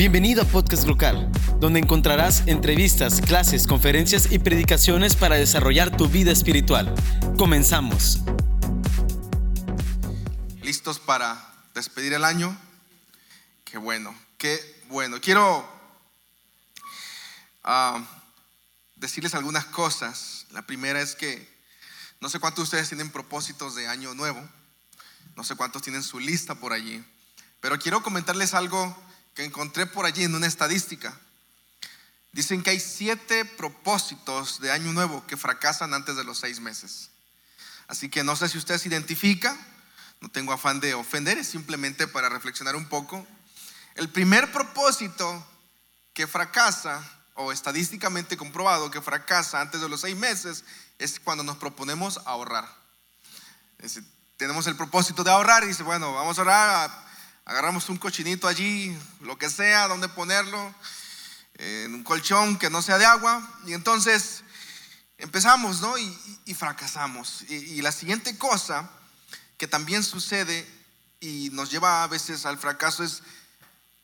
Bienvenido a Podcast Local, donde encontrarás entrevistas, clases, conferencias y predicaciones para desarrollar tu vida espiritual. Comenzamos. ¿Listos para despedir el año? Qué bueno, qué bueno. Quiero ah, decirles algunas cosas. La primera es que no sé cuántos de ustedes tienen propósitos de año nuevo. No sé cuántos tienen su lista por allí. Pero quiero comentarles algo que encontré por allí en una estadística. Dicen que hay siete propósitos de año nuevo que fracasan antes de los seis meses. Así que no sé si usted se identifica, no tengo afán de ofender, es simplemente para reflexionar un poco. El primer propósito que fracasa, o estadísticamente comprobado que fracasa antes de los seis meses, es cuando nos proponemos ahorrar. tenemos el propósito de ahorrar y dice, bueno, vamos a ahorrar agarramos un cochinito allí, lo que sea, donde ponerlo, en un colchón que no sea de agua, y entonces empezamos, ¿no? Y, fracasamos. Y, la siguiente cosa que también sucede y nos lleva a veces al fracaso es,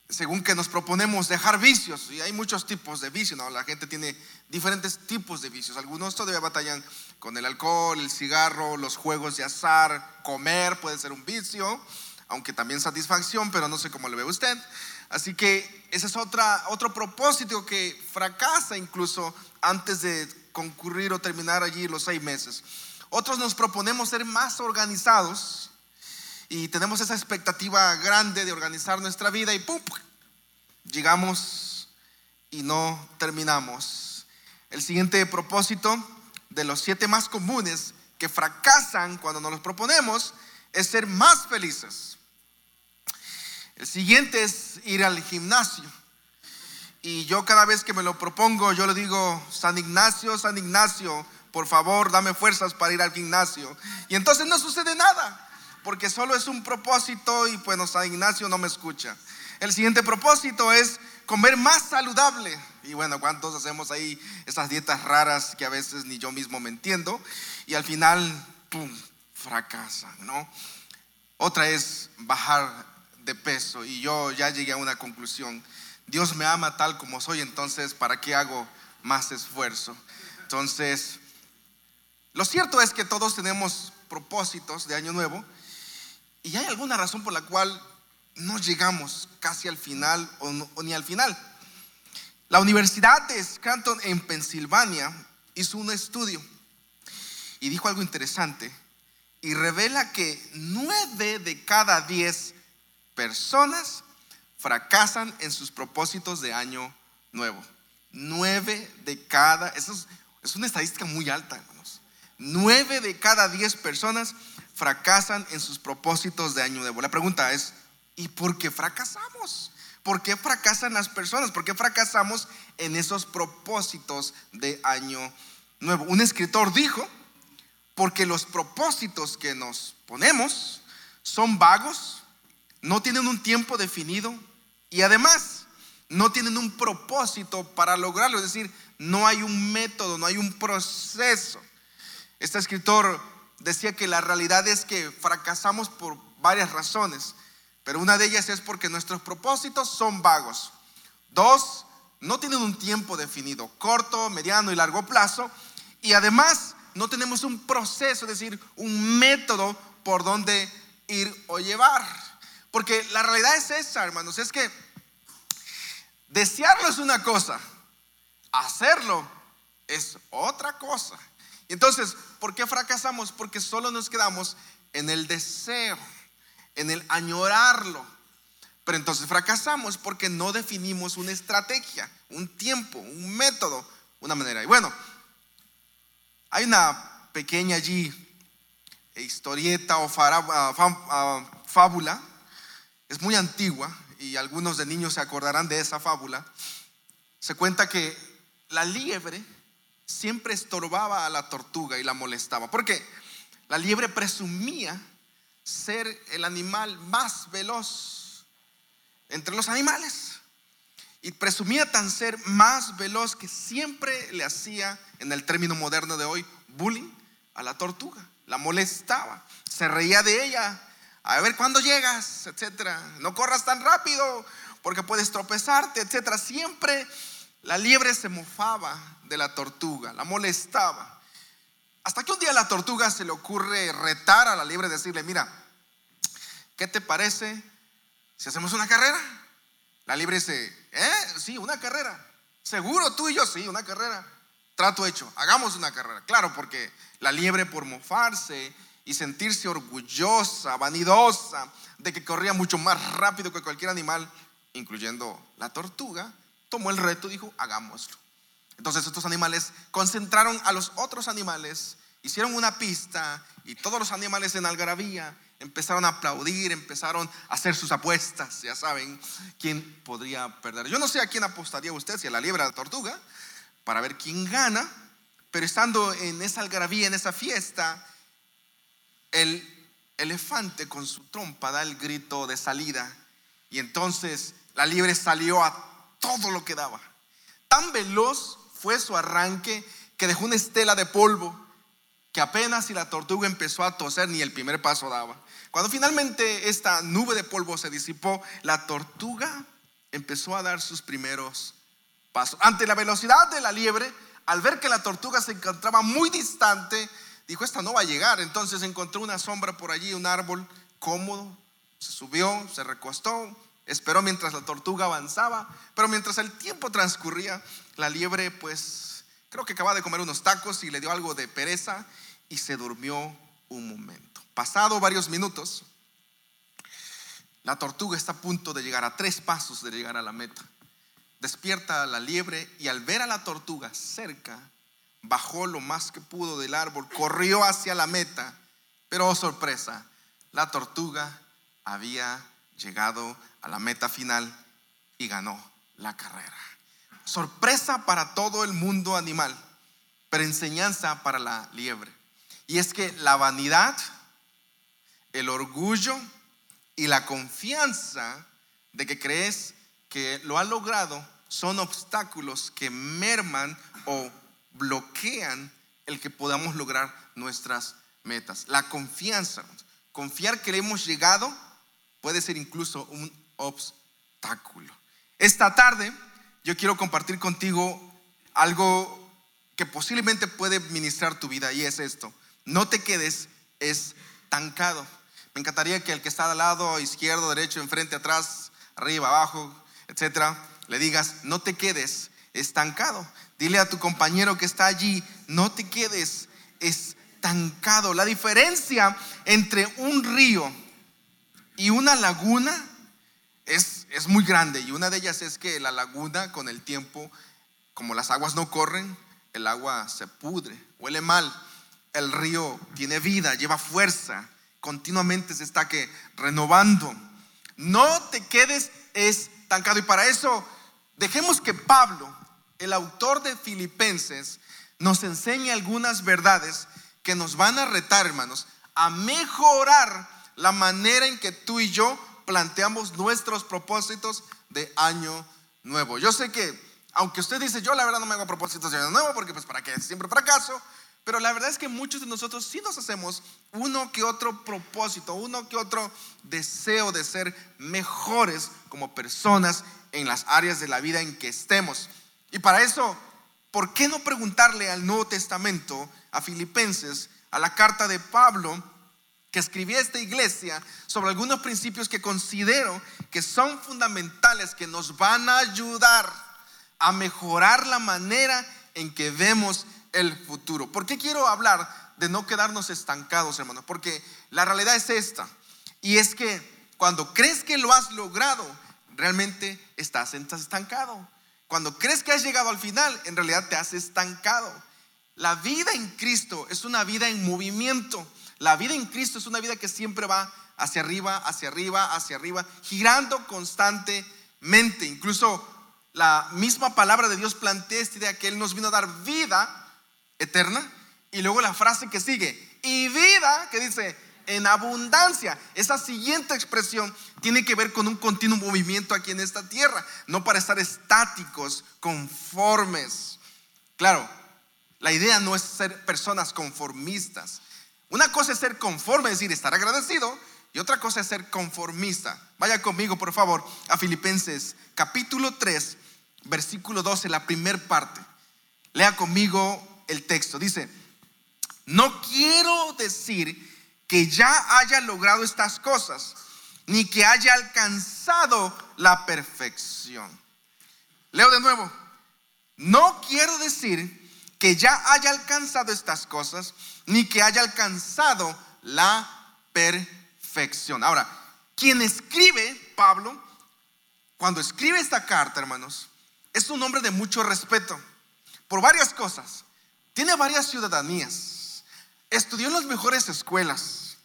según que nos proponemos dejar vicios, y hay muchos tipos de vicios, ¿no? La gente tiene diferentes tipos de vicios. Algunos todavía batallan con el alcohol, el cigarro, los juegos de azar, comer puede ser un vicio aunque también satisfacción, pero no sé cómo le ve usted. Así que ese es otra, otro propósito que fracasa incluso antes de concurrir o terminar allí los seis meses. Otros nos proponemos ser más organizados y tenemos esa expectativa grande de organizar nuestra vida y ¡pum! Llegamos y no terminamos. El siguiente propósito de los siete más comunes que fracasan cuando nos los proponemos es ser más felices. El siguiente es ir al gimnasio. Y yo cada vez que me lo propongo, yo le digo, San Ignacio, San Ignacio, por favor, dame fuerzas para ir al gimnasio. Y entonces no sucede nada, porque solo es un propósito y bueno, San Ignacio no me escucha. El siguiente propósito es comer más saludable. Y bueno, ¿cuántos hacemos ahí esas dietas raras que a veces ni yo mismo me entiendo? Y al final, ¡pum!, fracasan, ¿no? Otra es bajar de peso y yo ya llegué a una conclusión. Dios me ama tal como soy, entonces ¿para qué hago más esfuerzo? Entonces, lo cierto es que todos tenemos propósitos de año nuevo y hay alguna razón por la cual no llegamos casi al final o, ni al final. La Universidad de Scranton en Pensilvania hizo un estudio y dijo algo interesante y revela que nueve de cada diez personas fracasan en sus propósitos de año nuevo. Nueve de cada, eso es, una estadística muy alta, hermanos. Nueve de cada diez personas fracasan en sus propósitos de año nuevo. La pregunta es, ¿y por qué fracasamos? ¿Por qué fracasan las personas? ¿Por qué fracasamos en esos propósitos de año nuevo? Un escritor dijo, porque los propósitos que nos ponemos son vagos, no tienen un tiempo definido y además no tienen un propósito para lograrlo, es decir, no hay un método, no hay un proceso. Este escritor decía que la realidad es que fracasamos por varias razones, pero una de ellas es porque nuestros propósitos son vagos. Dos, no tienen un tiempo definido, corto, mediano y largo plazo, y además no tenemos un proceso, es decir, un método por donde ir o llevar. Porque la realidad es esa, hermanos, es que desearlo es una cosa, hacerlo es otra cosa. Entonces, ¿por qué fracasamos? Porque solo nos quedamos en el deseo, en el añorarlo. Pero entonces fracasamos porque no definimos una estrategia, un tiempo, un método, una manera. Y bueno, hay una pequeña allí historieta o fábula es muy antigua y algunos de niños se acordarán de esa fábula. Se cuenta que la liebre siempre estorbaba a la tortuga y la molestaba. Porque la liebre presumía ser el animal más veloz entre los animales. Y presumía tan ser más veloz que siempre le hacía, en el término moderno de hoy, bullying a la tortuga. La molestaba, se reía de ella, a ver cuándo llegas, etcétera. No corras tan rápido, porque puedes tropezarte, etc. Siempre la liebre se mofaba de la tortuga, la molestaba. Hasta que un día la tortuga se le ocurre retar a la liebre decirle, mira, ¿qué te parece si hacemos una carrera? La liebre dice, ¿eh? Sí, una carrera. Seguro tú y yo, sí, una carrera. Trato hecho, hagamos una carrera. Claro, porque la liebre por mofarse y sentirse orgullosa, vanidosa, de que corría mucho más rápido que cualquier animal, incluyendo la tortuga, tomó el reto y dijo, hagámoslo. Entonces estos animales concentraron a los otros animales, hicieron una pista y todos los animales en algarabía empezaron a aplaudir, empezaron a hacer sus apuestas, ya saben quién podría perder. Yo no sé a quién apostaría usted, si a la liebre o a la tortuga, para ver quién gana, pero estando en esa algarabía, en esa fiesta, el elefante con su trompa da el grito de salida y entonces la liebre salió a todo lo que daba. Tan veloz fue su arranque que dejó una estela de polvo que apenas si la tortuga empezó a toser ni el primer paso daba. Cuando finalmente esta nube de polvo se disipó, la tortuga empezó a dar sus primeros pasos. Ante la velocidad de la liebre, al ver que la tortuga se encontraba muy distante, dijo, esta no va a llegar. Entonces encontró una sombra por allí, un árbol cómodo, se subió, se recostó, esperó mientras la tortuga avanzaba, pero mientras el tiempo transcurría, la liebre pues creo que acababa de comer unos tacos y le dio algo de pereza y se durmió un momento. Pasado varios minutos, la tortuga está a punto de llegar a tres pasos de llegar a la meta. Despierta la liebre y al ver a la tortuga cerca, bajó lo más que pudo del árbol, corrió hacia la meta, pero oh sorpresa, la tortuga había llegado a la meta final y ganó la carrera. Sorpresa para todo el mundo animal, pero enseñanza para la liebre. Y es que la vanidad, el orgullo y la confianza de que crees que lo ha logrado son obstáculos que merman o bloquean el que podamos lograr nuestras metas. La confianza, confiar que le hemos llegado puede ser incluso un obstáculo. Esta tarde yo quiero compartir contigo algo que posiblemente puede ministrar tu vida y es esto. No te quedes estancado. Me encantaría que el que está al lado, izquierdo, derecho, enfrente, atrás, arriba, abajo, etcétera, le digas, no te quedes estancado. Dile a tu compañero que está allí, no te quedes estancado. La diferencia entre un río y una laguna es, es muy grande. Y una de ellas es que la laguna con el tiempo, como las aguas no corren, el agua se pudre, huele mal. El río tiene vida, lleva fuerza, continuamente se está que renovando. No te quedes estancado. Y para eso, dejemos que Pablo el autor de Filipenses nos enseña algunas verdades que nos van a retar, hermanos, a mejorar la manera en que tú y yo planteamos nuestros propósitos de año nuevo. Yo sé que, aunque usted dice, yo la verdad no me hago propósitos de año nuevo, porque pues para qué, siempre fracaso, pero la verdad es que muchos de nosotros sí nos hacemos uno que otro propósito, uno que otro deseo de ser mejores como personas en las áreas de la vida en que estemos. Y para eso, ¿por qué no preguntarle al Nuevo Testamento, a Filipenses, a la carta de Pablo, que escribió esta iglesia, sobre algunos principios que considero que son fundamentales, que nos van a ayudar a mejorar la manera en que vemos el futuro? ¿Por qué quiero hablar de no quedarnos estancados, hermanos? Porque la realidad es esta, y es que cuando crees que lo has logrado, realmente estás estancado. Cuando crees que has llegado al final, en realidad te has estancado. La vida en Cristo es una vida en movimiento. La vida en Cristo es una vida que siempre va hacia arriba, hacia arriba, hacia arriba, girando constantemente. Incluso la misma palabra de Dios plantea esta idea que Él nos vino a dar vida eterna. Y luego la frase que sigue, y vida, que dice, en abundancia. Esa siguiente expresión tiene que ver con un continuo movimiento aquí en esta tierra, no para estar estáticos, conformes. Claro, la idea no es ser personas conformistas. Una cosa es ser conforme, es decir, estar agradecido, y otra cosa es ser conformista. Vaya conmigo, por favor, a Filipenses capítulo 3, versículo 12, la primera parte. Lea conmigo el texto. Dice, no quiero decir que ya haya logrado estas cosas, ni que haya alcanzado la perfección. Leo de nuevo, no quiero decir que ya haya alcanzado estas cosas, ni que haya alcanzado la perfección. Ahora, quien escribe, Pablo, cuando escribe esta carta, hermanos, es un hombre de mucho respeto por varias cosas. Tiene varias ciudadanías. Estudió en las mejores escuelas.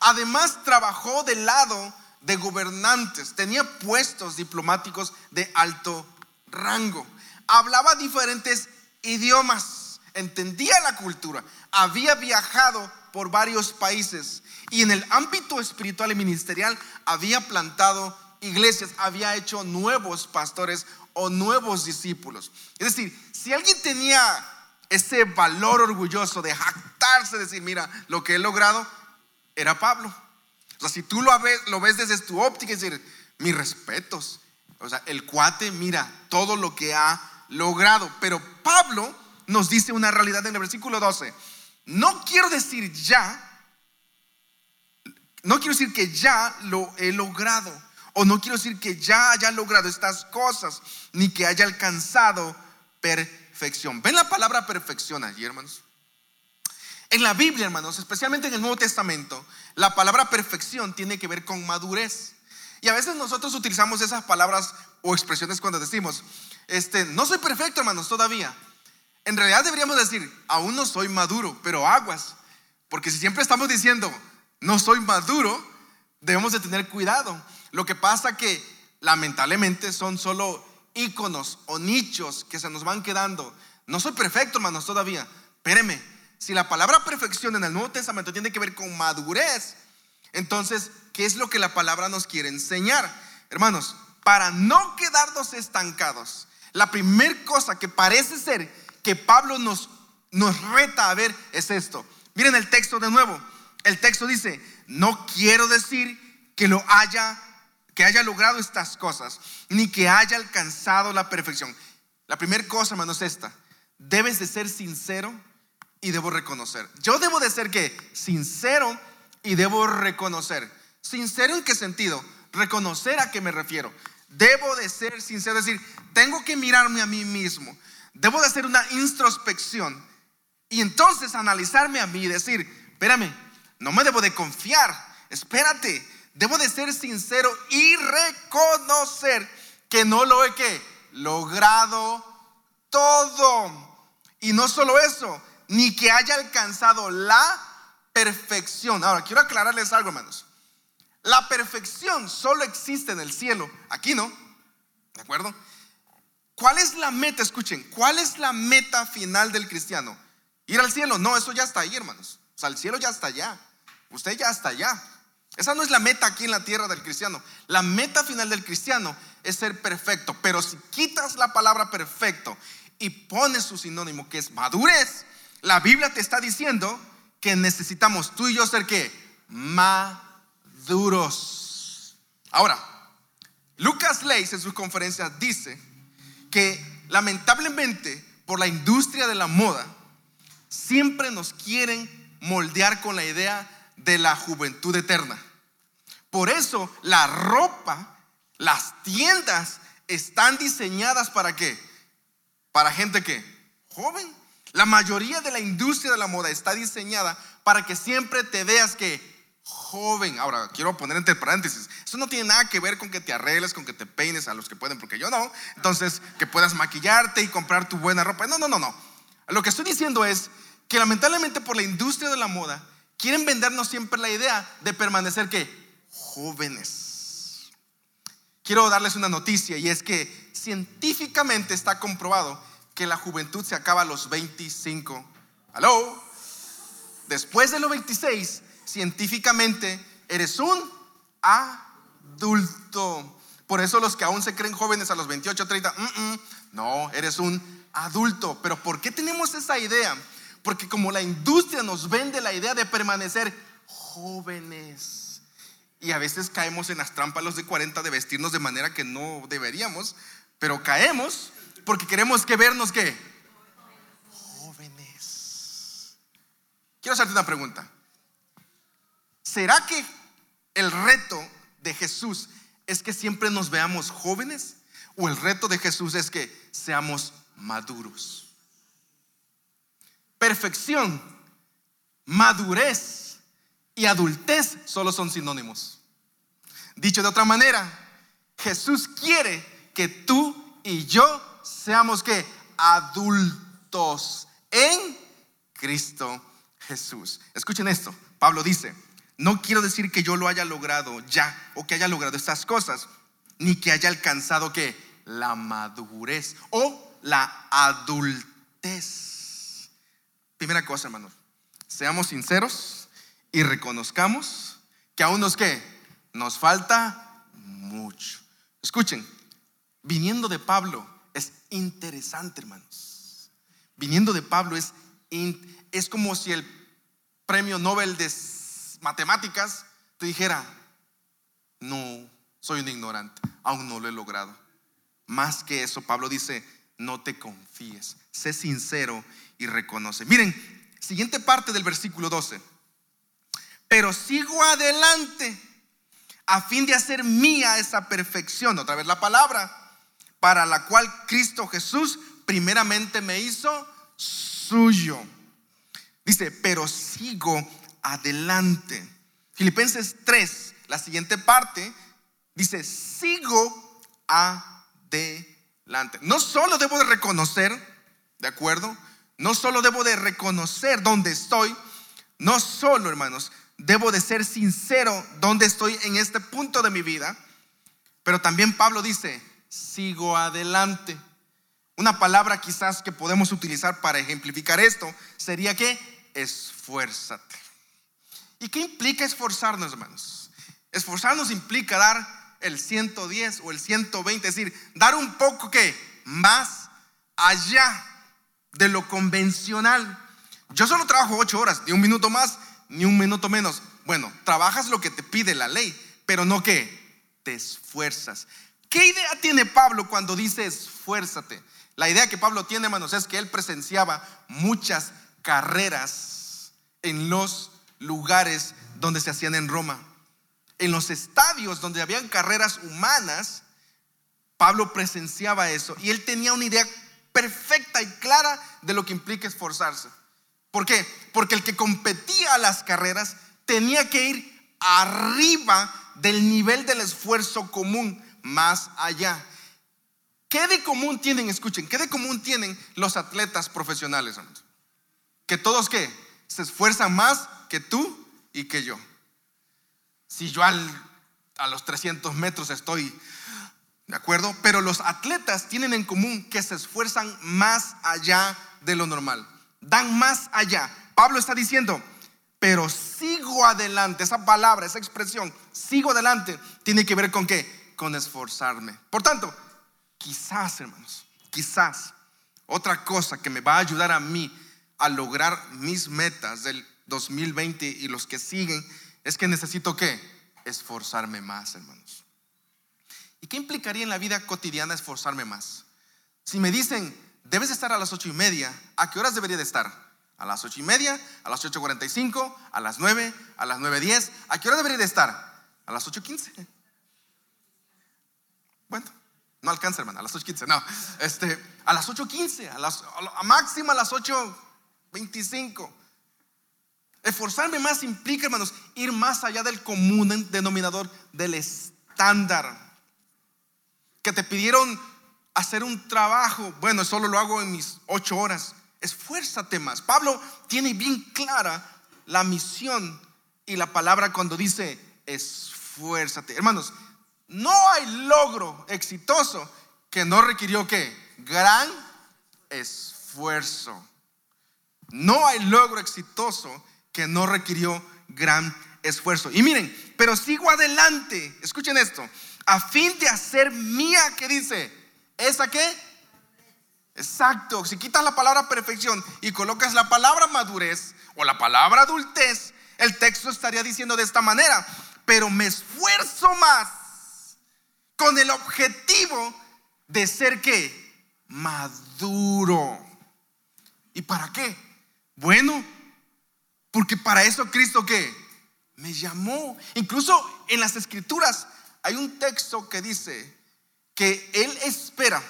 Además, trabajó del lado de gobernantes. Tenía puestos diplomáticos de alto rango. Hablaba diferentes idiomas. Entendía la cultura. Había viajado por varios países. Y en el ámbito espiritual y ministerial había plantado iglesias, había hecho nuevos pastores o nuevos discípulos. Es decir, si alguien tenía ese valor orgulloso de jactarse, decir, mira, lo que he logrado, era Pablo. O sea, si tú lo ves, lo ves desde tu óptica, es decir, mis respetos. O sea, el cuate mira todo lo que ha logrado. Pero Pablo nos dice una realidad en el versículo 12. No quiero decir ya, no quiero decir que ya lo he logrado. O no quiero decir que ya haya logrado estas cosas, ni que haya alcanzado perfección ¿Ven la palabra perfección allí, hermanos? En la Biblia, hermanos, especialmente en el Nuevo Testamento, la palabra perfección tiene que ver con madurez. Y a veces nosotros utilizamos esas palabras o expresiones cuando decimos, este, no soy perfecto, hermanos, todavía. En realidad deberíamos decir, aún no soy maduro, pero aguas. Porque si siempre estamos diciendo, no soy maduro, debemos de tener cuidado. Lo que pasa que lamentablemente son solo íconos o nichos que se nos van quedando. No soy perfecto, hermanos, todavía. Espéreme, si la palabra perfección en el Nuevo Testamento tiene que ver con madurez, entonces, ¿qué es lo que la palabra nos quiere enseñar? Hermanos, para no quedarnos estancados, la primera cosa que parece ser que Pablo nos, nos reta a ver es esto. Miren el texto de nuevo. El texto dice, no quiero decir que lo haya que haya logrado estas cosas, ni que haya alcanzado la perfección. La primera cosa, hermano, es esta. Debes de ser sincero y debo reconocer. Yo debo de ser que sincero y debo reconocer. ¿Sincero en qué sentido? Reconocer a qué me refiero. Debo de ser sincero, es decir, tengo que mirarme a mí mismo. Debo de hacer una introspección y entonces analizarme a mí y decir, espérame, no me debo de confiar, espérate, Debo de ser sincero y reconocer que no lo he logrado todo. Y no solo eso, ni que haya alcanzado la perfección. Ahora, quiero aclararles algo, hermanos. La perfección solo existe en el cielo, aquí no. ¿De acuerdo? ¿Cuál es la meta? Escuchen, ¿cuál es la meta final del cristiano? Ir al cielo. No, eso ya está ahí, hermanos. O sea, el cielo ya está allá. Usted ya está allá. Esa no es la meta aquí en la tierra del cristiano. La meta final del cristiano es ser perfecto. Pero si quitas la palabra perfecto y pones su sinónimo que es madurez, la Biblia te está diciendo que necesitamos tú y yo ser que maduros. Ahora, Lucas Leis en sus conferencias dice que lamentablemente por la industria de la moda siempre nos quieren moldear con la idea de la juventud eterna. Por eso la ropa, las tiendas están diseñadas para qué? Para gente que joven. La mayoría de la industria de la moda está diseñada para que siempre te veas que joven. Ahora, quiero poner entre paréntesis, eso no tiene nada que ver con que te arregles, con que te peines a los que pueden, porque yo no. Entonces, que puedas maquillarte y comprar tu buena ropa. No, no, no, no. Lo que estoy diciendo es que lamentablemente por la industria de la moda, quieren vendernos siempre la idea de permanecer que jóvenes. Quiero darles una noticia y es que científicamente está comprobado que la juventud se acaba a los 25. ¿Aló? Después de los 26, científicamente eres un adulto. Por eso los que aún se creen jóvenes a los 28, 30, no, eres un adulto. Pero ¿por qué tenemos esa idea? Porque como la industria nos vende la idea de permanecer jóvenes. Y a veces caemos en las trampas los de 40 de vestirnos de manera que no deberíamos, pero caemos porque queremos que vernos que jóvenes. Quiero hacerte una pregunta. ¿Será que el reto de Jesús es que siempre nos veamos jóvenes? ¿O el reto de Jesús es que seamos maduros? Perfección, madurez y adultez solo son sinónimos. Dicho de otra manera, Jesús quiere que tú y yo seamos que adultos en Cristo Jesús. Escuchen esto. Pablo dice, no quiero decir que yo lo haya logrado ya o que haya logrado estas cosas, ni que haya alcanzado que la madurez o la adultez. Primera cosa, hermanos, seamos sinceros y reconozcamos que aún nos que nos falta mucho. Escuchen, viniendo de Pablo es interesante, hermanos. Viniendo de Pablo es, es como si el premio Nobel de matemáticas, te dijera, no, soy un ignorante, aún no lo he logrado. Más que eso, Pablo dice, no te confíes, sé sincero y reconoce. Miren, siguiente parte del versículo 12. Pero sigo adelante a fin de hacer mía esa perfección, otra vez la palabra, para la cual Cristo Jesús primeramente me hizo suyo. Dice, pero sigo adelante. Filipenses 3, la siguiente parte, dice, sigo adelante. No solo debo de reconocer, ¿de acuerdo? No solo debo de reconocer dónde estoy, no solo, hermanos, debo de ser sincero dónde estoy en este punto de mi vida, pero también Pablo dice, sigo adelante. Una palabra quizás que podemos utilizar para ejemplificar esto sería que esfuérzate. ¿Y qué implica esforzarnos, hermanos? Esforzarnos implica dar el 110 o el 120, es decir, dar un poco que más allá de lo convencional. Yo solo trabajo ocho horas, ni un minuto más, ni un minuto menos. Bueno, trabajas lo que te pide la ley, pero no que te esfuerzas. ¿Qué idea tiene Pablo cuando dice esfuérzate? La idea que Pablo tiene, hermanos, es que él presenciaba muchas carreras en los lugares donde se hacían en Roma. En los estadios donde habían carreras humanas, Pablo presenciaba eso y él tenía una idea perfecta y clara de lo que implica esforzarse. ¿Por qué? Porque el que competía a las carreras tenía que ir arriba del nivel del esfuerzo común, más allá. ¿Qué de común tienen, escuchen, qué de común tienen los atletas profesionales? Que todos que se esfuerzan más que tú y que yo. Si yo a los 300 metros estoy, ¿de acuerdo? Pero los atletas tienen en común que se esfuerzan más allá de lo normal. Dan más allá. Pablo está diciendo, pero sigo adelante. Esa palabra, esa expresión, sigo adelante, tiene que ver con qué? Con esforzarme. Por tanto, quizás, hermanos, quizás otra cosa que me va a ayudar a mí a lograr mis metas del 2020 y los que siguen, es que necesito que esforzarme más, hermanos. ¿Y qué implicaría en la vida cotidiana esforzarme más? Si me dicen, debes estar a las ocho y media, ¿a qué horas debería de estar? A las ocho y media, a las ocho cuarenta y cinco, a las nueve, a las nueve diez. ¿A qué hora debería de estar? A las ocho quince. Bueno, no alcanza, hermano, a las ocho quince, no. Este, a las ocho quince, a, las, a máximo a las ocho veinticinco. Esforzarme más implica, hermanos, ir más allá del común denominador, del estándar. Que te pidieron hacer un trabajo, bueno, solo lo hago en mis ocho horas. Esfuérzate más. Pablo tiene bien clara la misión y la palabra cuando dice esfuérzate. Hermanos, no hay logro exitoso que no requirió gran esfuerzo. No hay logro exitoso que no requirió gran esfuerzo. Y miren, pero sigo adelante, escuchen esto, a fin de hacer mía, que dice, ¿esa qué? Exacto, si quitas la palabra perfección y colocas la palabra madurez o la palabra adultez, el texto estaría diciendo de esta manera, pero me esfuerzo más con el objetivo de ser qué? Maduro. ¿Y para qué? Bueno, porque para eso Cristo qué? Me llamó. Incluso en las escrituras hay un texto que dice que Él espera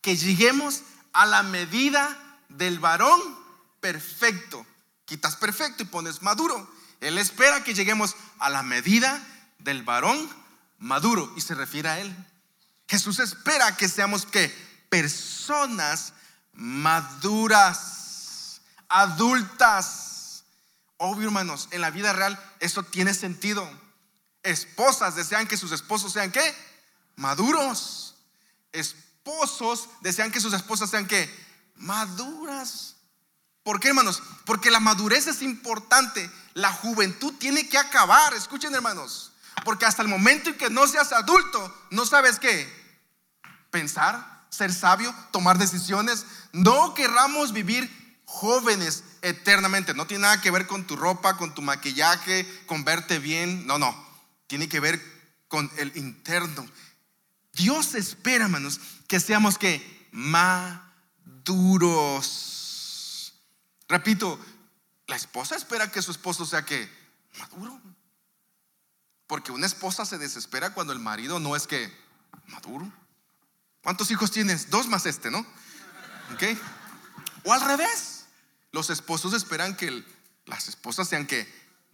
que lleguemos a la medida del varón perfecto. Quitas perfecto y pones maduro. Él espera que lleguemos a la medida del varón maduro y se refiere a Él. Jesús espera que seamos que personas maduras, adultas. Obvio, hermanos, en la vida real eso tiene sentido. Esposas desean que sus esposos sean qué? Maduros. Esposos desean que sus esposas sean qué? Maduras. ¿Por qué, hermanos? Porque la madurez es importante. La juventud tiene que acabar. Escuchen, hermanos. Porque hasta el momento en que no seas adulto, no sabes qué. Pensar, ser sabio, tomar decisiones. No querramos vivir jóvenes eternamente. No tiene nada que ver con tu ropa, con tu maquillaje, con verte bien. No, no. Tiene que ver con el interno. Dios espera, hermanos, que seamos que maduros. Repito, la esposa espera que su esposo sea que maduro. Porque una esposa se desespera cuando el marido no es que maduro. ¿Cuántos hijos tienes? Dos más este, ¿no? ¿Ok? O al revés. Los esposos esperan que las esposas sean que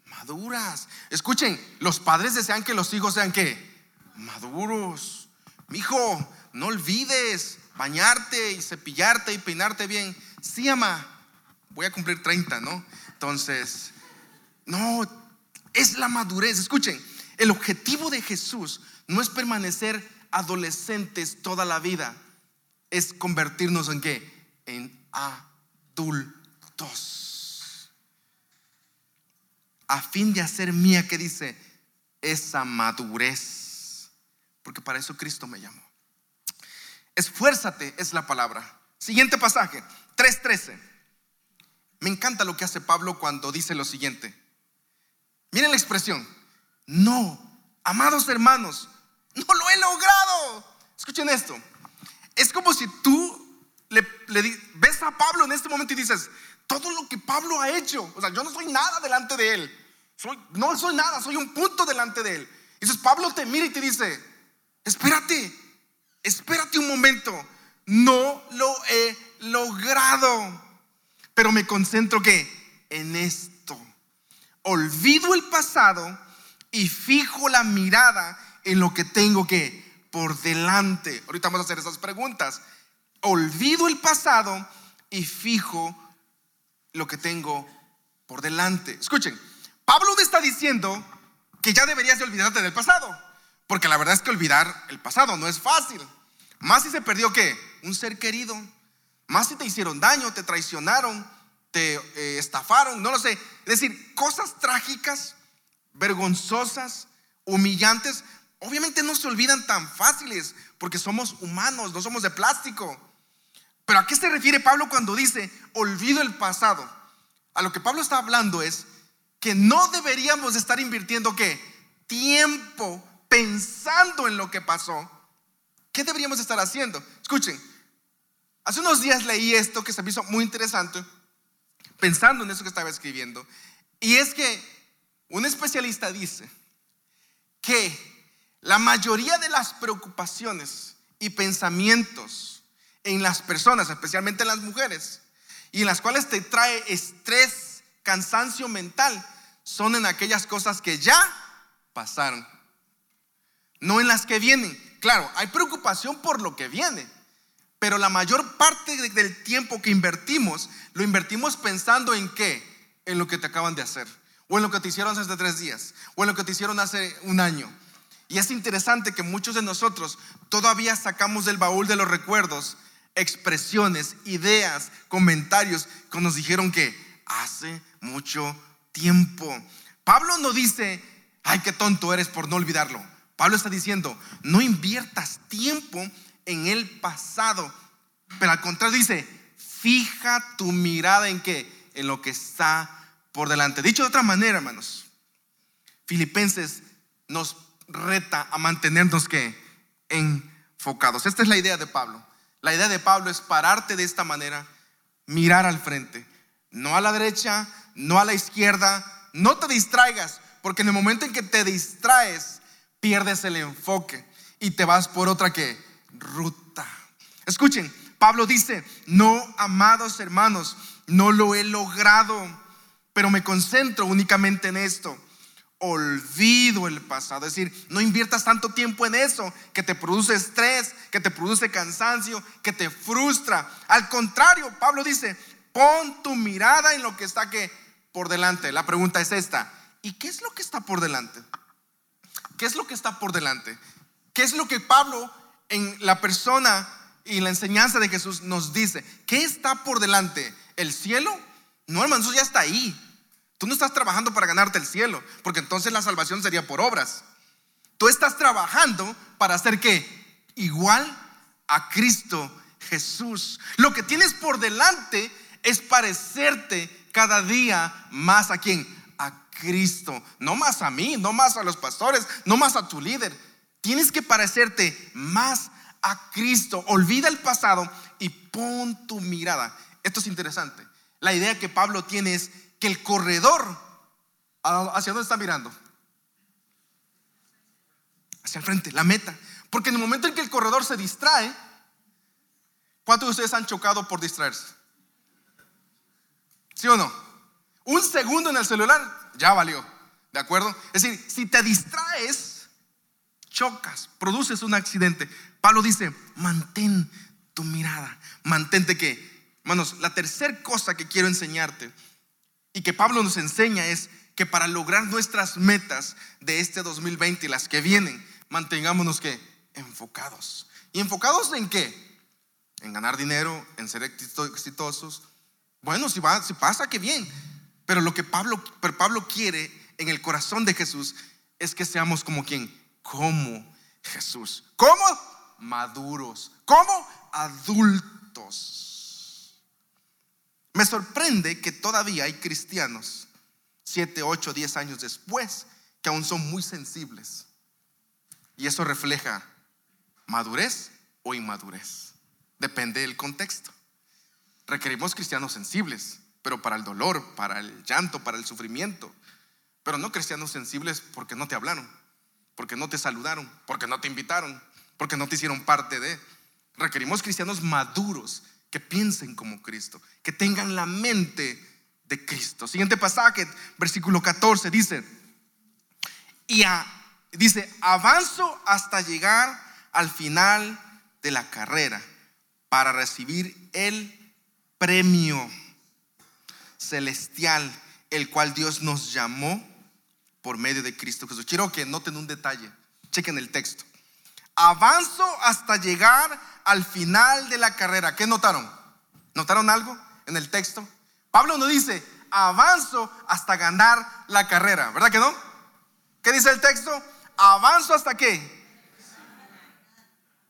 maduras. Escuchen, los padres desean que los hijos sean que maduros. Hijo, no olvides bañarte y cepillarte y peinarte bien. Sí, ama, voy a cumplir 30, ¿no? Entonces, no, es la madurez. Escuchen, el objetivo de Jesús no es permanecer adolescentes toda la vida, es convertirnos en qué? En adultos. A fin de hacer mía, que dice? Esa madurez. Porque para eso Cristo me llamó. Esfuérzate es la palabra. Siguiente pasaje, 3.13. Me encanta lo que hace Pablo cuando dice lo siguiente. Miren la expresión. No, amados hermanos, no lo he logrado. Escuchen esto. Es como si tú le, ves a Pablo en este momento y dices, todo lo que Pablo ha hecho, o sea, yo no soy nada delante de él. Soy, no soy nada, soy un punto delante de él. Y entonces Pablo te mira y te dice, espérate, espérate un momento, no lo he logrado, pero me concentro que en esto. Olvido el pasado y fijo la mirada en lo que tengo que por delante. Ahorita vamos a hacer esas preguntas. Olvido el pasado y fijo lo que tengo por delante. Escuchen, Pablo te está diciendo que ya deberías de olvidarte del pasado, porque la verdad es que olvidar el pasado no es fácil. Más si se perdió qué? Un ser querido. Más si te hicieron daño, te traicionaron, te eh, estafaron, no lo sé. Es decir, cosas trágicas, vergonzosas, humillantes, obviamente no se olvidan tan fáciles porque somos humanos, no somos de plástico. Pero ¿a qué se refiere Pablo cuando dice olvido el pasado? A lo que Pablo está hablando es que no deberíamos estar invirtiendo qué? Tiempo pensando en lo que pasó ¿Qué deberíamos estar haciendo? Escuchen, hace unos días leí esto que se me hizo muy interesante, pensando en eso que estaba escribiendo, y es que un especialista dice que la mayoría de las preocupaciones y pensamientos en las personas, especialmente en las mujeres, y en las cuales te trae estrés, cansancio mental, son en aquellas cosas que ya pasaron, no en las que vienen claro, hay preocupación por lo que viene, pero la mayor parte del tiempo que invertimos, lo invertimos pensando en qué? En lo que te acaban de hacer, o en lo que te hicieron hace tres días, o en lo que te hicieron hace un año. Y es interesante que muchos de nosotros todavía sacamos del baúl de los recuerdos expresiones, ideas, comentarios que nos dijeron que hace mucho tiempo. Pablo no dice, ay, qué tonto eres por no olvidarlo. Pablo está diciendo, no inviertas tiempo en el pasado, pero al contrario dice, fija tu mirada en qué, en lo que está por delante. Dicho de otra manera, hermanos, Filipenses nos reta a mantenernos que enfocados. Esta es la idea de Pablo. La idea de Pablo es pararte de esta manera, mirar al frente, no a la derecha, no a la izquierda, no te distraigas, porque en el momento en que te distraes, pierdes el enfoque y te vas por otra que ruta. Escuchen, Pablo dice, no, amados hermanos, no lo he logrado, pero me concentro únicamente en esto. Olvido el pasado, es decir, no inviertas tanto tiempo en eso que te produce estrés, que te produce cansancio, que te frustra. Al contrario, Pablo dice, pon tu mirada en lo que está que por delante. La pregunta es esta, ¿y qué es lo que está por delante? ¿Qué es lo que está por delante? ¿Qué es lo que Pablo en la persona y la enseñanza de Jesús nos dice? ¿Qué está por delante? ¿El cielo? No, hermano, eso ya está ahí. Tú no estás trabajando para ganarte el cielo, porque entonces la salvación sería por obras. Tú estás trabajando para hacer que igual a Cristo Jesús. Lo que tienes por delante es parecerte cada día más a quién? Cristo. No más a mí, no más a los pastores, no más a tu líder. Tienes que parecerte más a Cristo. Olvida el pasado y pon tu mirada. Esto es interesante. La idea que Pablo tiene es que el corredor, ¿hacia dónde está mirando? Hacia el frente, la meta. Porque en el momento en que el corredor se distrae, ¿cuántos de ustedes han chocado por distraerse? ¿Sí o no? Un segundo en el celular, ya valió. ¿De acuerdo? Es decir, si te distraes, chocas, produces un accidente. Pablo dice, mantén tu mirada, mantente que, hermanos, la tercera cosa que quiero enseñarte y que Pablo nos enseña es que para lograr nuestras metas de este 2020 y las que vienen, mantengámonos que enfocados. ¿Y enfocados en qué? En ganar dinero, en ser exitosos, bueno, si, va, si pasa, qué bien. Pero lo que Pablo, quiere en el corazón de Jesús es que seamos como quien, como Jesús. ¿Cómo? Maduros. ¿Cómo? Adultos. Me sorprende que todavía hay cristianos, siete, ocho, diez años después, que aún son muy sensibles. Y eso refleja madurez o inmadurez. Depende del contexto. Requerimos cristianos sensibles, pero para el dolor, para el llanto, para el sufrimiento. Pero no cristianos sensibles porque no te hablaron, porque no te saludaron, porque no te invitaron, porque no te hicieron parte de. Requerimos cristianos maduros que piensen como Cristo, que tengan la mente de Cristo. Siguiente pasaje, versículo 14, dice, y dice, avanzo hasta llegar al final de la carrera para recibir el premio celestial, el cual Dios nos llamó por medio de Cristo Jesús. Quiero que noten un detalle, chequen el texto. Avanzo hasta llegar al final de la carrera. ¿Qué notaron? ¿Notaron algo en el texto? Pablo no dice, avanzo hasta ganar la carrera, ¿verdad que no? ¿Qué dice el texto? Avanzo hasta qué?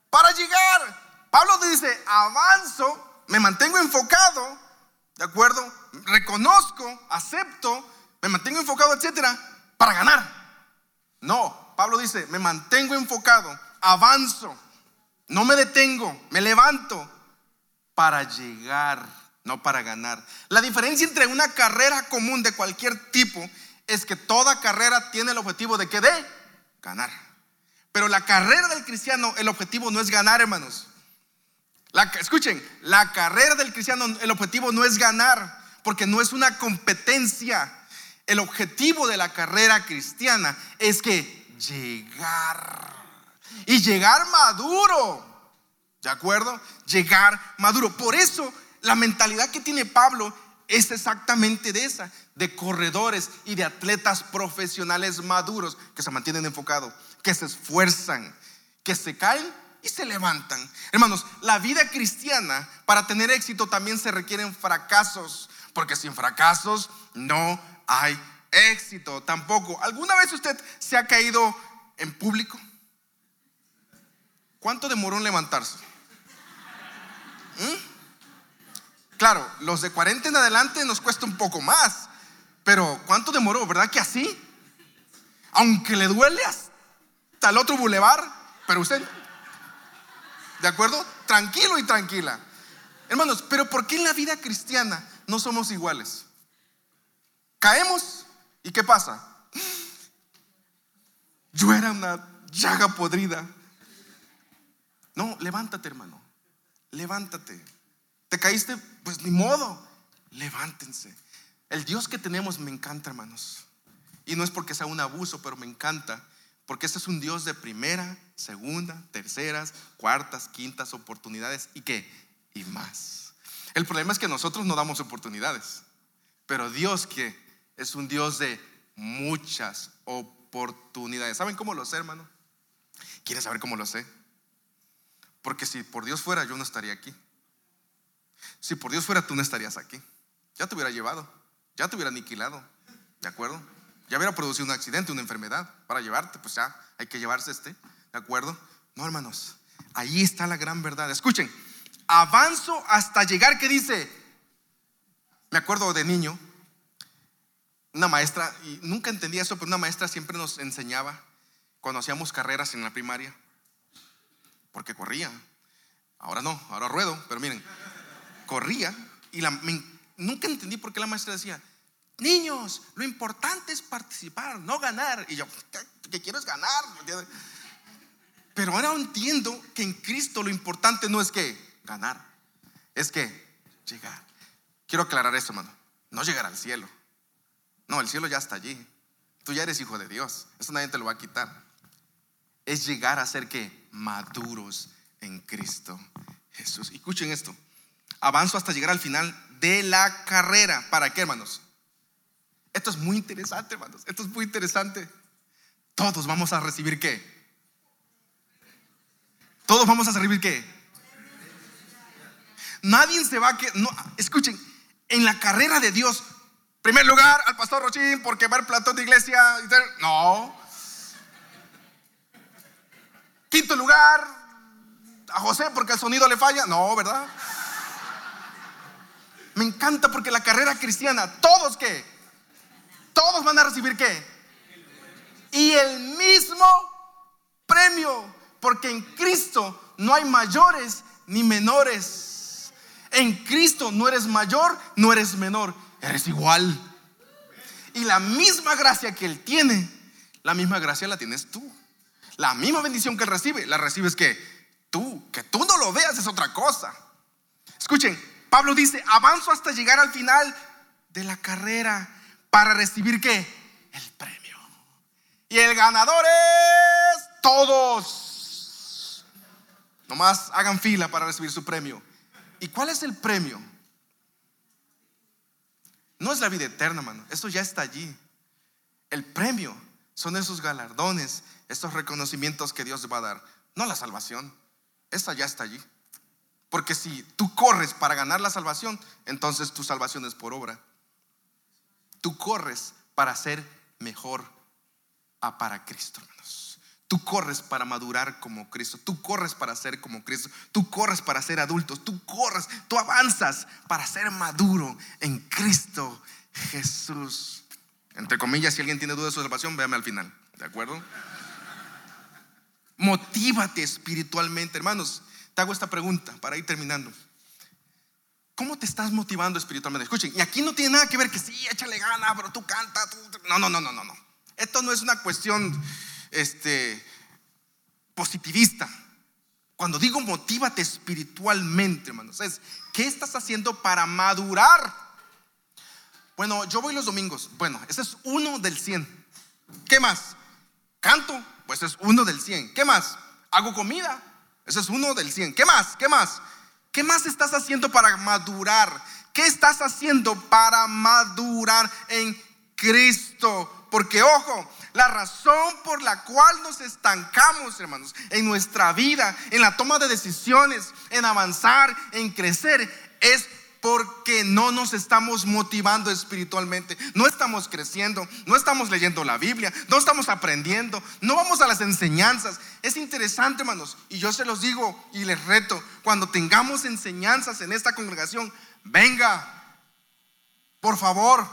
Para llegar. Pablo dice, avanzo me mantengo enfocado, ¿de acuerdo? Reconozco, acepto, me mantengo enfocado, etcétera, para ganar. No, Pablo dice, me mantengo enfocado, avanzo, no me detengo, me levanto para llegar, no para ganar. La diferencia entre una carrera común de cualquier tipo es que toda carrera tiene el objetivo de que de ganar. Pero la carrera del cristiano, el objetivo no es ganar, hermanos escuchen, la carrera del cristiano, el objetivo no es ganar, porque no es una competencia. El objetivo de la carrera cristiana es que llegar. Y llegar maduro. ¿De acuerdo? Llegar maduro. Por eso la mentalidad que tiene Pablo es exactamente de esa, de corredores y de atletas profesionales maduros que se mantienen enfocados, que se esfuerzan, que se caen se levantan. Hermanos, la vida cristiana, para tener éxito también se requieren fracasos, porque sin fracasos no hay éxito tampoco. ¿Alguna vez usted se ha caído en público? ¿Cuánto demoró en levantarse? ¿Mm? Claro, los de 40 en adelante nos cuesta un poco más, pero ¿cuánto demoró? ¿Verdad que así? Aunque le duele hasta al otro bulevar, pero usted, ¿de acuerdo? Tranquilo y tranquila. Hermanos, pero ¿por qué en la vida cristiana no somos iguales? Caemos y ¿qué pasa? Yo era una llaga podrida. No, levántate, hermano. Levántate. ¿Te caíste? Pues ni modo. Levántense. El Dios que tenemos me encanta, hermanos. Y no es porque sea un abuso, pero me encanta. Porque este es un Dios de primera, segunda, terceras, cuartas, quintas oportunidades. ¿Y qué? Y más. El problema es que nosotros no damos oportunidades. Pero Dios que es un Dios de muchas oportunidades. ¿Saben cómo lo sé, hermano? ¿Quieres saber cómo lo sé? Porque si por Dios fuera, yo no estaría aquí. Si por Dios fuera, tú no estarías aquí. Ya te hubiera llevado, ya te hubiera aniquilado. ¿De acuerdo? Ya hubiera producido un accidente, una enfermedad. Para llevarte, pues ya hay que llevarse este. ¿De acuerdo? No, hermanos. Ahí está la gran verdad. Escuchen, avanzo hasta llegar que dice, me acuerdo de niño, una maestra, y nunca entendía eso, pero una maestra siempre nos enseñaba cuando hacíamos carreras en la primaria, porque corría. Ahora no, ahora ruedo, pero miren, corría y nunca entendí por qué la maestra decía, niños, lo importante es participar, no ganar. Y yo, ¿qué, quiero es ganar? Pero ahora entiendo que en Cristo lo importante no es que ganar, es que llegar. Quiero aclarar esto, hermano, no llegar al cielo. No, el cielo ya está allí. Tú ya eres hijo de Dios. Eso nadie te lo va a quitar. Es llegar a ser que maduros en Cristo Jesús. escuchen esto. Avanzo hasta llegar al final de la carrera. ¿Para qué, hermanos? Esto es muy interesante, hermanos. Esto es muy interesante. Todos vamos a recibir qué? Todos vamos a recibir qué? Nadie se va a que no, escuchen, en la carrera de Dios, primer lugar al pastor Rochín por quemar platón de iglesia, no. Quinto lugar a José porque el sonido le falla, no, ¿verdad? Me encanta porque la carrera cristiana, todos que, todos van a recibir qué? Y el mismo premio, porque en Cristo no hay mayores ni menores. En Cristo no eres mayor, no eres menor, eres igual. Y la misma gracia que Él tiene, la misma gracia la tienes tú. La misma bendición que Él recibe, la recibes que tú, que tú no lo veas es otra cosa. Escuchen, Pablo dice, avanzo hasta llegar al final de la carrera para recibir qué? El premio. Y el ganador es todos. Nomás hagan fila para recibir su premio. ¿Y cuál es el premio? No es la vida eterna, hermano. Eso ya está allí. El premio son esos galardones, estos reconocimientos que Dios va a dar. No la salvación. Esa ya está allí. Porque si tú corres para ganar la salvación, entonces tu salvación es por obra. Tú corres para ser mejor a para Cristo, hermanos. Tú corres para madurar como Cristo. Tú corres para ser como Cristo. Tú corres para ser adultos. Tú corres, tú avanzas para ser maduro en Cristo Jesús. Entre comillas, si alguien tiene duda de su salvación, véame al final. ¿De acuerdo? Motívate espiritualmente, hermanos hago esta pregunta para ir terminando. ¿Cómo te estás motivando espiritualmente? Escuchen, y aquí no tiene nada que ver que sí, échale gana, pero tú canta, no, no, no, no, no, no. Esto no es una cuestión este, positivista. Cuando digo motívate espiritualmente, hermanos, es ¿qué estás haciendo para madurar? Bueno, yo voy los domingos. Bueno, ese es uno del 100. ¿Qué más? Canto, pues es uno del 100. ¿Qué más? Hago comida, ese es uno del 100. ¿Qué más? ¿Qué más? ¿Qué más estás haciendo para madurar? ¿Qué estás haciendo para madurar en Cristo? Porque ojo, la razón por la cual nos estancamos, hermanos, en nuestra vida, en la toma de decisiones, en avanzar, en crecer, es porque no nos estamos motivando espiritualmente, no estamos creciendo, no estamos leyendo la Biblia, no estamos aprendiendo, no vamos a las enseñanzas. Es interesante, hermanos, y yo se los digo y les reto, cuando tengamos enseñanzas en esta congregación, venga, por favor,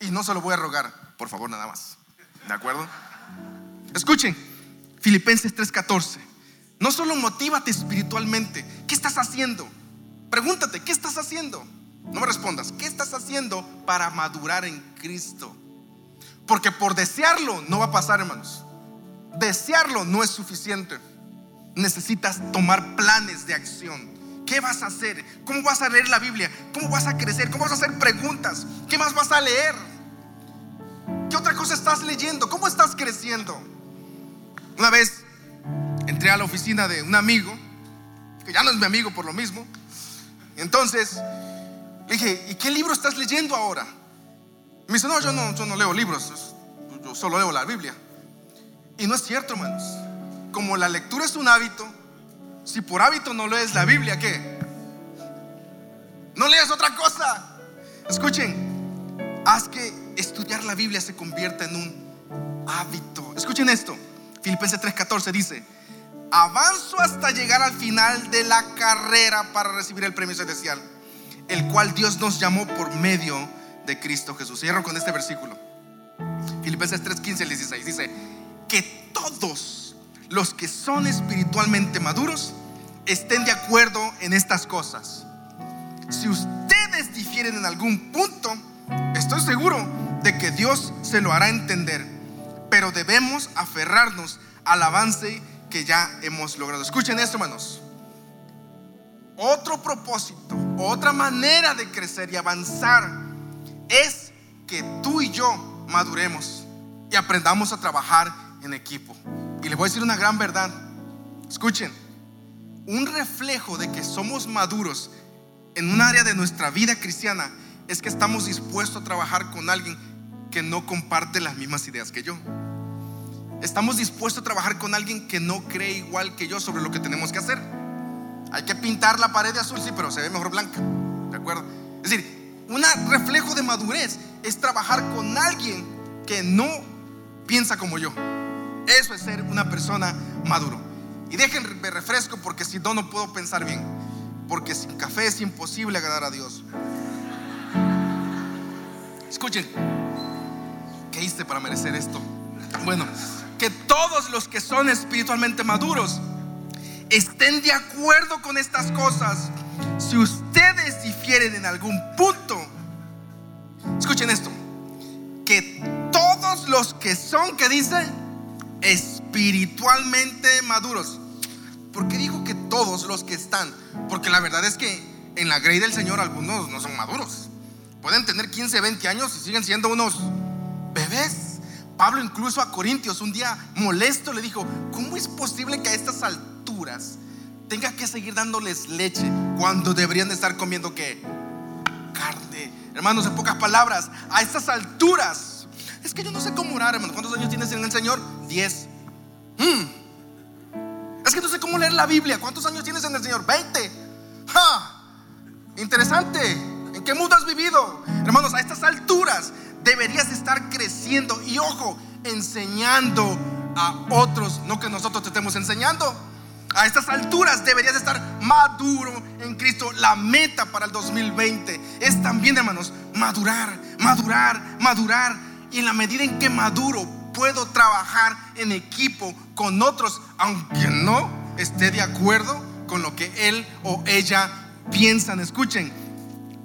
y no se lo voy a rogar, por favor nada más, ¿de acuerdo? Escuchen, Filipenses 3:14. No solo motívate espiritualmente, ¿qué estás haciendo? Pregúntate, ¿qué estás haciendo? No me respondas, ¿qué estás haciendo para madurar en Cristo? Porque por desearlo no va a pasar, hermanos. Desearlo no es suficiente. Necesitas tomar planes de acción. ¿Qué vas a hacer? ¿Cómo vas a leer la Biblia? ¿Cómo vas a crecer? ¿Cómo vas a hacer preguntas? ¿Qué más vas a leer? ¿Qué otra cosa estás leyendo? ¿Cómo estás creciendo? Una vez entré a la oficina de un amigo, que ya no es mi amigo por lo mismo. Entonces le dije, ¿y qué libro estás leyendo ahora? Me dice, no, yo no, yo no leo libros, yo solo leo la Biblia. Y no es cierto, hermanos. Como la lectura es un hábito, si por hábito no lees la Biblia, ¿qué? No lees otra cosa. Escuchen, haz que estudiar la Biblia se convierta en un hábito. Escuchen esto. Filipenses 3:14 dice, avanzo hasta llegar al final de la carrera para recibir el premio celestial, el cual Dios nos llamó por medio de Cristo Jesús. Cierro con este versículo. Filipenses 3:15 al 16 dice, que todos los que son espiritualmente maduros estén de acuerdo en estas cosas. Si ustedes difieren en algún punto, estoy seguro de que Dios se lo hará entender pero debemos aferrarnos al avance que ya hemos logrado. Escuchen esto, hermanos. Otro propósito, otra manera de crecer y avanzar es que tú y yo maduremos y aprendamos a trabajar en equipo. Y les voy a decir una gran verdad. Escuchen, un reflejo de que somos maduros en un área de nuestra vida cristiana es que estamos dispuestos a trabajar con alguien que no comparte las mismas ideas que yo. Estamos dispuestos a trabajar con alguien que no cree igual que yo sobre lo que tenemos que hacer. Hay que pintar la pared de azul, sí, pero se ve mejor blanca. ¿De acuerdo? Es decir, un reflejo de madurez es trabajar con alguien que no piensa como yo. Eso es ser una persona maduro. Y déjenme refresco porque si no, no puedo pensar bien. Porque sin café es imposible agradar a Dios. Escuchen, ¿qué hice para merecer esto? Bueno, que todos los que son espiritualmente maduros estén de acuerdo con estas cosas. Si ustedes difieren en algún punto, escuchen esto, que todos los que son, que dice, espiritualmente maduros. ¿Por qué digo que todos los que están? Porque la verdad es que en la grey del Señor algunos no son maduros. Pueden tener 15, 20 años y siguen siendo unos bebés. Pablo incluso a Corintios un día molesto le dijo, ¿cómo es posible que a estas alturas tenga que seguir dándoles leche cuando deberían de estar comiendo qué? Carne. Hermanos, en pocas palabras, a estas alturas, es que yo no sé cómo orar, hermano. ¿Cuántos años tienes en el Señor? Diez. Hmm. Es que no sé cómo leer la Biblia. ¿Cuántos años tienes en el Señor? Veinte. Interesante. ¿En qué mundo has vivido? Hermanos, a estas alturas deberías estar creciendo y ojo, enseñando a otros, no que nosotros te estemos enseñando. A estas alturas deberías estar maduro en Cristo. La meta para el 2020 es también, hermanos, madurar, madurar, madurar. Y en la medida en que maduro, puedo trabajar en equipo con otros, aunque no esté de acuerdo con lo que él o ella piensan. Escuchen,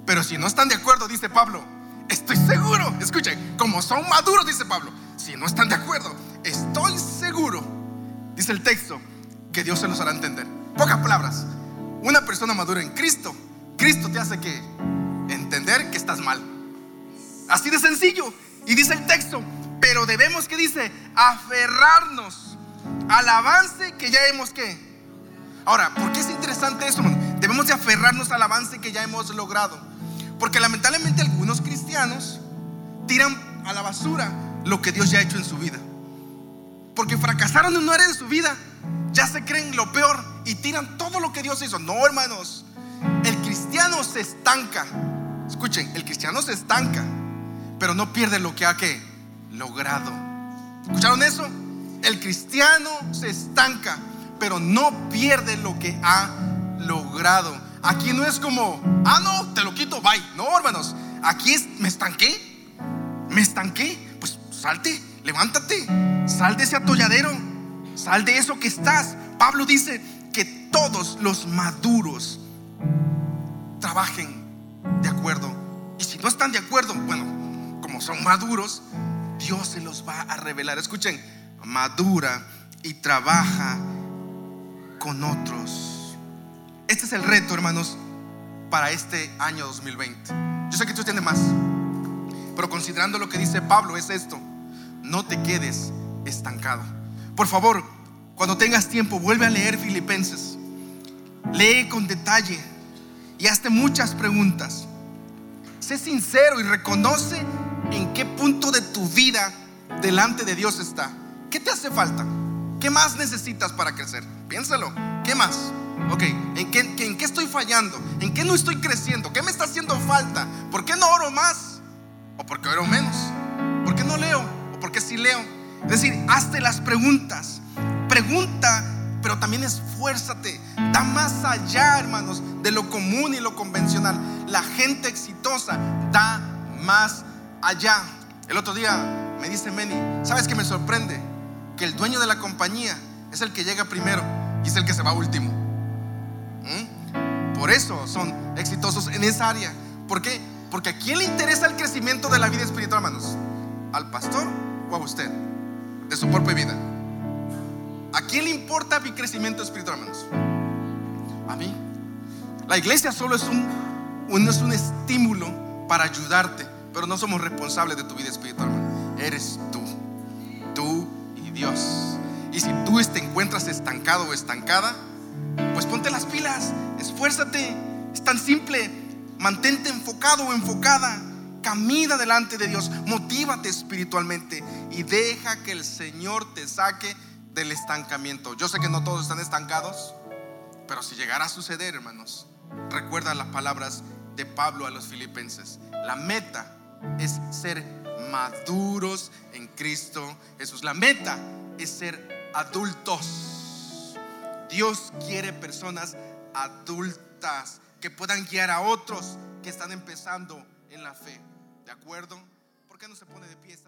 pero si no están de acuerdo, dice Pablo, estoy seguro, escuchen, como son maduros, dice Pablo, si no están de acuerdo, estoy seguro, dice el texto, que Dios se los hará entender. Pocas palabras, una persona madura en Cristo, Cristo te hace que entender que estás mal. Así de sencillo. Y dice el texto, pero debemos que dice, aferrarnos al avance que ya hemos que. Ahora, ¿por qué es interesante eso? Debemos de aferrarnos al avance que ya hemos logrado. Porque lamentablemente algunos cristianos tiran a la basura lo que Dios ya ha hecho en su vida. Porque fracasaron en un área de su vida, ya se creen lo peor y tiran todo lo que Dios hizo. No, hermanos, el cristiano se estanca. Escuchen, el cristiano se estanca, pero no pierde lo que ha que logrado. ¿Escucharon eso? El cristiano se estanca, pero no pierde lo que ha logrado. Aquí no es como, ah, no, te lo quito, bye. No, hermanos, aquí es, me estanqué, me estanqué. Pues salte, levántate, sal de ese atolladero, Sal de eso que estás. Pablo dice que todos los maduros trabajen de acuerdo. Y si no están de acuerdo, bueno, como son maduros, Dios se los va a revelar. Escuchen, madura y trabaja con otros. Este es el reto, hermanos, para este año 2020. Yo sé que tú tienes más, pero considerando lo que dice Pablo es esto, no te quedes estancado. Por favor, cuando tengas tiempo, vuelve a leer Filipenses. Lee con detalle y hazte muchas preguntas. Sé sincero y reconoce en qué punto de tu vida delante de Dios está. ¿Qué te hace falta? ¿Qué más necesitas para crecer? Piénsalo. ¿Qué más? Ok, ¿en qué, ¿en qué estoy fallando? ¿En qué no estoy creciendo? ¿Qué me está haciendo falta? ¿Por qué no oro más? ¿O por qué oro menos? ¿Por qué no leo? ¿O por qué sí leo? Es decir, hazte las preguntas. Pregunta, pero también esfuérzate. Da más allá, hermanos, de lo común y lo convencional. La gente exitosa da más allá. El otro día me dice Meni, ¿sabes qué me sorprende? Que el dueño de la compañía es el que llega primero y es el que se va último. ¿Mm? Por eso son exitosos en esa área. ¿Por qué? Porque a quién le interesa el crecimiento de la vida espiritual, hermanos? ¿Al pastor o a usted? De su propia vida. ¿A quién le importa mi crecimiento espiritual, hermanos? A mí. La iglesia solo es un, es un estímulo para ayudarte, pero no somos responsables de tu vida espiritual, hermano. Eres tú, tú y Dios. Y si tú te encuentras estancado o estancada, pues ponte las pilas, esfuérzate. Es tan simple. Mantente enfocado o enfocada. Camina delante de Dios. Motívate espiritualmente y deja que el Señor te saque del estancamiento. Yo sé que no todos están estancados, pero si llegara a suceder, hermanos, recuerda las palabras de Pablo a los filipenses. La meta es ser maduros en Cristo Jesús. La meta es ser adultos. Dios quiere personas adultas que puedan guiar a otros que están empezando en la fe. ¿De acuerdo? ¿Por qué no se pone de pie esta?